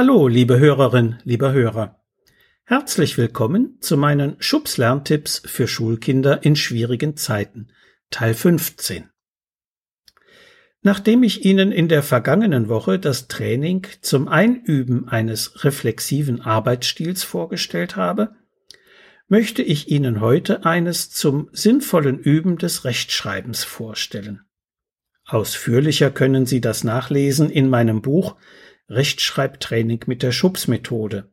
Hallo, liebe Hörerin, lieber Hörer. Herzlich willkommen zu meinen Schubs-Lerntipps für Schulkinder in schwierigen Zeiten, Teil 15. Nachdem ich Ihnen in der vergangenen Woche das Training zum Einüben eines reflexiven Arbeitsstils vorgestellt habe, möchte ich Ihnen heute eines zum sinnvollen Üben des Rechtschreibens vorstellen. Ausführlicher können Sie das nachlesen in meinem Buch Rechtschreibtraining mit der Schubs-Methode.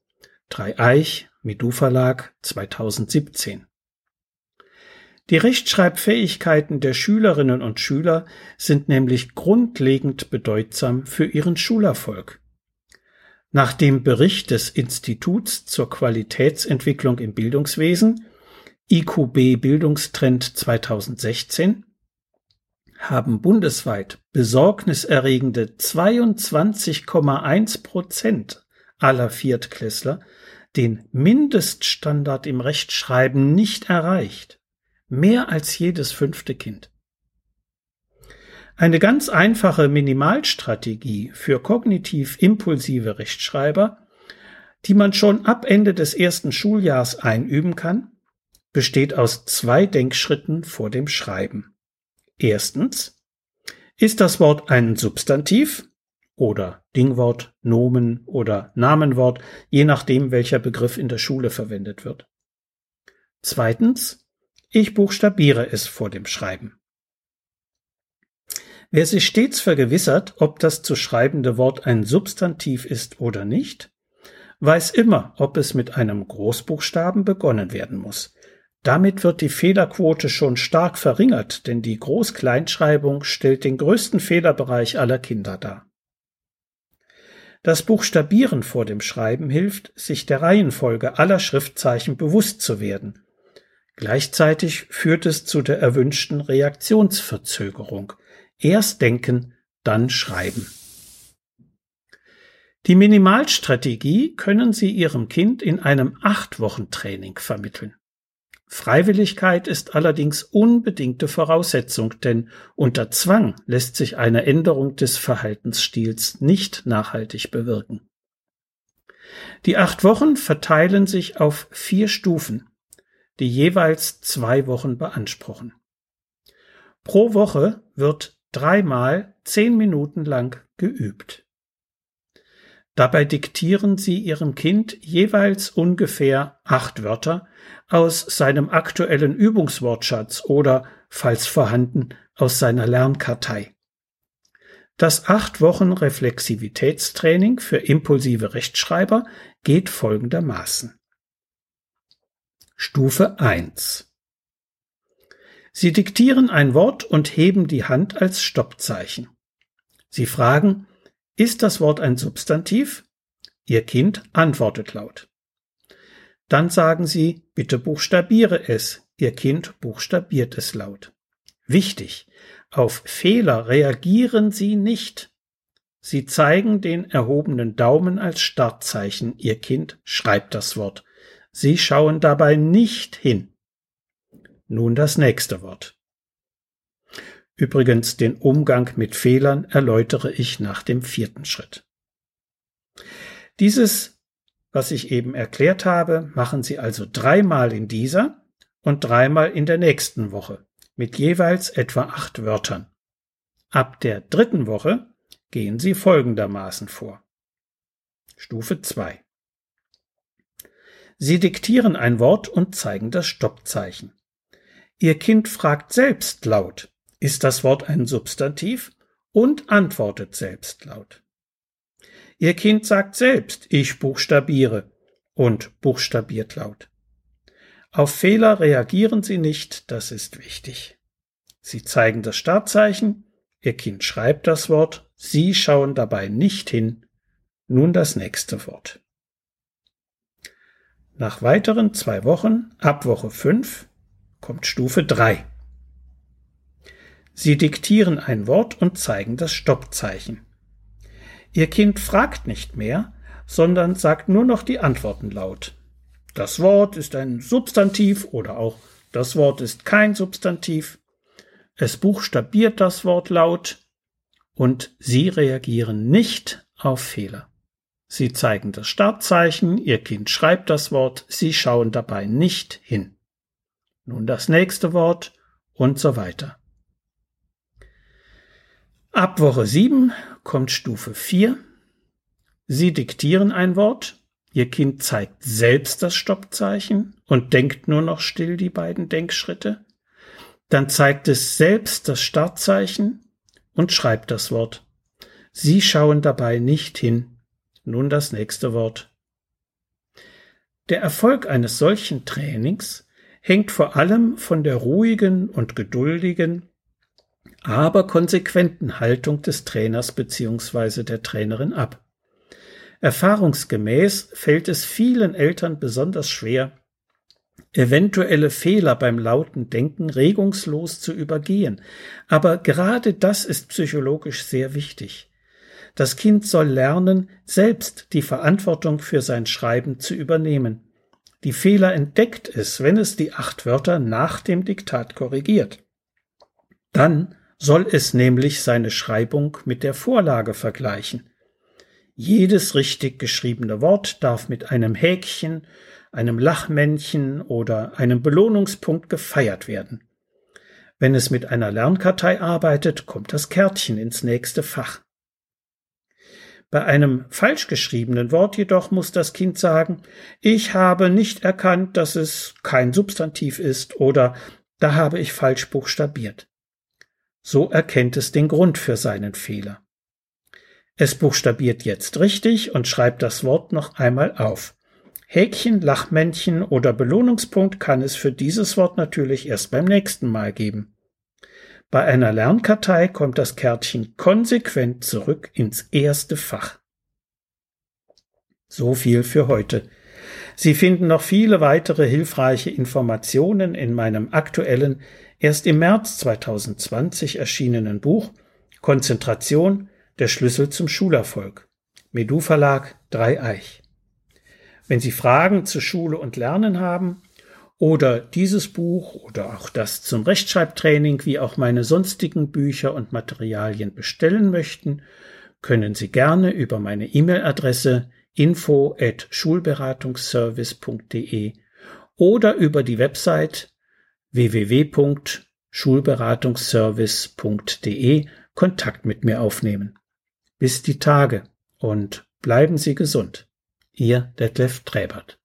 Dreieich, Midu Verlag 2017. Die Rechtschreibfähigkeiten der Schülerinnen und Schüler sind nämlich grundlegend bedeutsam für ihren Schulerfolg. Nach dem Bericht des Instituts zur Qualitätsentwicklung im Bildungswesen IQB Bildungstrend 2016 haben bundesweit besorgniserregende 22,1 Prozent aller Viertklässler den Mindeststandard im Rechtschreiben nicht erreicht. Mehr als jedes fünfte Kind. Eine ganz einfache Minimalstrategie für kognitiv impulsive Rechtschreiber, die man schon ab Ende des ersten Schuljahrs einüben kann, besteht aus zwei Denkschritten vor dem Schreiben. Erstens, ist das Wort ein Substantiv oder Dingwort, Nomen oder Namenwort, je nachdem, welcher Begriff in der Schule verwendet wird. Zweitens, ich buchstabiere es vor dem Schreiben. Wer sich stets vergewissert, ob das zu schreibende Wort ein Substantiv ist oder nicht, weiß immer, ob es mit einem Großbuchstaben begonnen werden muss. Damit wird die Fehlerquote schon stark verringert, denn die Groß-Kleinschreibung stellt den größten Fehlerbereich aller Kinder dar. Das Buchstabieren vor dem Schreiben hilft, sich der Reihenfolge aller Schriftzeichen bewusst zu werden. Gleichzeitig führt es zu der erwünschten Reaktionsverzögerung. Erst denken, dann schreiben. Die Minimalstrategie können Sie Ihrem Kind in einem Acht-Wochen-Training vermitteln. Freiwilligkeit ist allerdings unbedingte Voraussetzung, denn unter Zwang lässt sich eine Änderung des Verhaltensstils nicht nachhaltig bewirken. Die acht Wochen verteilen sich auf vier Stufen, die jeweils zwei Wochen beanspruchen. Pro Woche wird dreimal zehn Minuten lang geübt. Dabei diktieren Sie Ihrem Kind jeweils ungefähr acht Wörter aus seinem aktuellen Übungswortschatz oder, falls vorhanden, aus seiner Lernkartei. Das acht Wochen Reflexivitätstraining für impulsive Rechtschreiber geht folgendermaßen. Stufe 1 Sie diktieren ein Wort und heben die Hand als Stoppzeichen. Sie fragen, ist das Wort ein Substantiv? Ihr Kind antwortet laut. Dann sagen Sie, bitte buchstabiere es. Ihr Kind buchstabiert es laut. Wichtig, auf Fehler reagieren Sie nicht. Sie zeigen den erhobenen Daumen als Startzeichen. Ihr Kind schreibt das Wort. Sie schauen dabei nicht hin. Nun das nächste Wort. Übrigens den Umgang mit Fehlern erläutere ich nach dem vierten Schritt. Dieses was ich eben erklärt habe, machen Sie also dreimal in dieser und dreimal in der nächsten Woche mit jeweils etwa acht Wörtern. Ab der dritten Woche gehen Sie folgendermaßen vor. Stufe 2. Sie diktieren ein Wort und zeigen das Stoppzeichen. Ihr Kind fragt selbst laut, ist das Wort ein Substantiv? und antwortet selbst laut. Ihr Kind sagt selbst, ich buchstabiere und buchstabiert laut. Auf Fehler reagieren Sie nicht, das ist wichtig. Sie zeigen das Startzeichen, Ihr Kind schreibt das Wort, Sie schauen dabei nicht hin. Nun das nächste Wort. Nach weiteren zwei Wochen, ab Woche 5, kommt Stufe 3. Sie diktieren ein Wort und zeigen das Stoppzeichen. Ihr Kind fragt nicht mehr, sondern sagt nur noch die Antworten laut. Das Wort ist ein Substantiv oder auch das Wort ist kein Substantiv. Es buchstabiert das Wort laut und Sie reagieren nicht auf Fehler. Sie zeigen das Startzeichen, Ihr Kind schreibt das Wort, Sie schauen dabei nicht hin. Nun das nächste Wort und so weiter. Ab Woche 7 kommt Stufe 4. Sie diktieren ein Wort, Ihr Kind zeigt selbst das Stoppzeichen und denkt nur noch still die beiden Denkschritte. Dann zeigt es selbst das Startzeichen und schreibt das Wort. Sie schauen dabei nicht hin. Nun das nächste Wort. Der Erfolg eines solchen Trainings hängt vor allem von der ruhigen und geduldigen, aber konsequenten Haltung des Trainers bzw. der Trainerin ab. Erfahrungsgemäß fällt es vielen Eltern besonders schwer, eventuelle Fehler beim lauten Denken regungslos zu übergehen. Aber gerade das ist psychologisch sehr wichtig. Das Kind soll lernen, selbst die Verantwortung für sein Schreiben zu übernehmen. Die Fehler entdeckt es, wenn es die acht Wörter nach dem Diktat korrigiert. Dann soll es nämlich seine Schreibung mit der Vorlage vergleichen. Jedes richtig geschriebene Wort darf mit einem Häkchen, einem Lachmännchen oder einem Belohnungspunkt gefeiert werden. Wenn es mit einer Lernkartei arbeitet, kommt das Kärtchen ins nächste Fach. Bei einem falsch geschriebenen Wort jedoch muss das Kind sagen, ich habe nicht erkannt, dass es kein Substantiv ist oder da habe ich falsch buchstabiert. So erkennt es den Grund für seinen Fehler. Es buchstabiert jetzt richtig und schreibt das Wort noch einmal auf. Häkchen, Lachmännchen oder Belohnungspunkt kann es für dieses Wort natürlich erst beim nächsten Mal geben. Bei einer Lernkartei kommt das Kärtchen konsequent zurück ins erste Fach. So viel für heute. Sie finden noch viele weitere hilfreiche Informationen in meinem aktuellen, erst im März 2020 erschienenen Buch Konzentration, der Schlüssel zum Schulerfolg. Medu Verlag Dreieich. Wenn Sie Fragen zu Schule und Lernen haben oder dieses Buch oder auch das zum Rechtschreibtraining wie auch meine sonstigen Bücher und Materialien bestellen möchten, können Sie gerne über meine E-Mail-Adresse info at schulberatungsservice.de oder über die Website www.schulberatungsservice.de Kontakt mit mir aufnehmen. Bis die Tage und bleiben Sie gesund. Ihr Detlef Träbert.